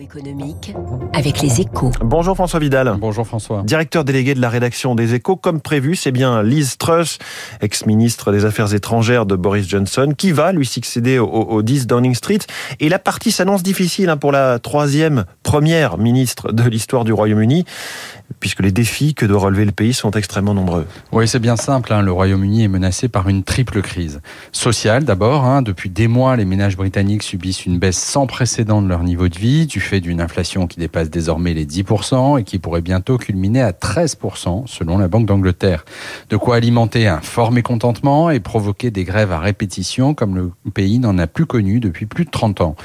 Économique avec les échos. Bonjour François Vidal. Bonjour François. Directeur délégué de la rédaction des échos, comme prévu, c'est bien Liz Truss, ex-ministre des Affaires étrangères de Boris Johnson, qui va lui succéder au, au 10 Downing Street. Et la partie s'annonce difficile hein, pour la troisième première ministre de l'histoire du Royaume-Uni, puisque les défis que doit relever le pays sont extrêmement nombreux. Oui, c'est bien simple. Hein. Le Royaume-Uni est menacé par une triple crise. Sociale d'abord. Hein. Depuis des mois, les ménages britanniques subissent une baisse sans précédent de leur niveau de vie, du fait d'une inflation qui dépasse désormais les 10% et qui pourrait bientôt culminer à 13% selon la Banque d'Angleterre. De quoi alimenter un fort mécontentement et provoquer des grèves à répétition comme le pays n'en a plus connu depuis plus de 30 ans.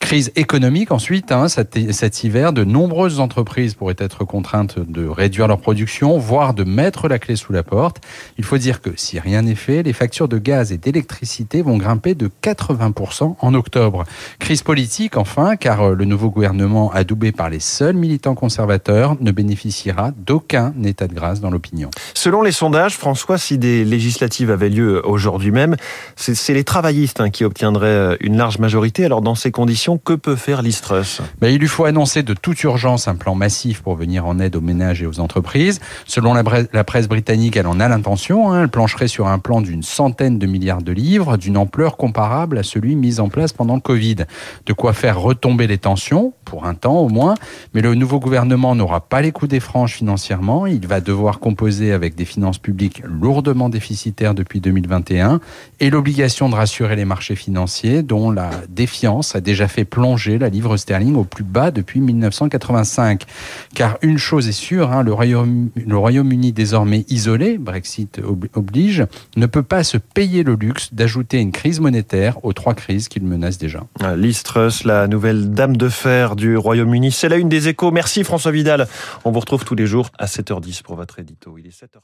Crise économique ensuite, hein, cet, cet hiver, de nombreuses entreprises pourraient être contraintes de réduire leur production, voire de mettre la clé sous la porte. Il faut dire que si rien n'est fait, les factures de gaz et d'électricité vont grimper de 80% en octobre. Crise politique enfin, car le nouveau gouvernement adoubé par les seuls militants conservateurs ne bénéficiera d'aucun état de grâce dans l'opinion. Selon les sondages, François, si des législatives avaient lieu aujourd'hui même, c'est les travaillistes hein, qui obtiendraient une large majorité. Alors dans ces conditions, que peut faire l'Istrus? Ben, Il lui faut annoncer de toute urgence un plan massif pour venir en aide aux ménages et aux entreprises. Selon la, la presse britannique, elle en a l'intention. Hein, elle plancherait sur un plan d'une centaine de milliards de livres, d'une ampleur comparable à celui mis en place pendant le Covid. De quoi faire retomber les tensions, pour un temps au moins, mais le nouveau gouvernement n'aura pas les coups des franches financièrement. Il va devoir composer avec des finances publiques lourdement déficitaires depuis 2021 et l'obligation de rassurer les marchés financiers dont la défiance a déjà fait plonger la livre sterling au plus bas depuis 1985. Car une chose est sûre, hein, le Royaume-Uni Royaume désormais isolé, Brexit oblige, ne peut pas se payer le luxe d'ajouter une crise monétaire aux trois crises qu'il menace déjà. Liz la nouvelle de fer du Royaume-Uni, c'est la une des échos. Merci François Vidal. On vous retrouve tous les jours à 7h10 pour votre édito. Il est 7h.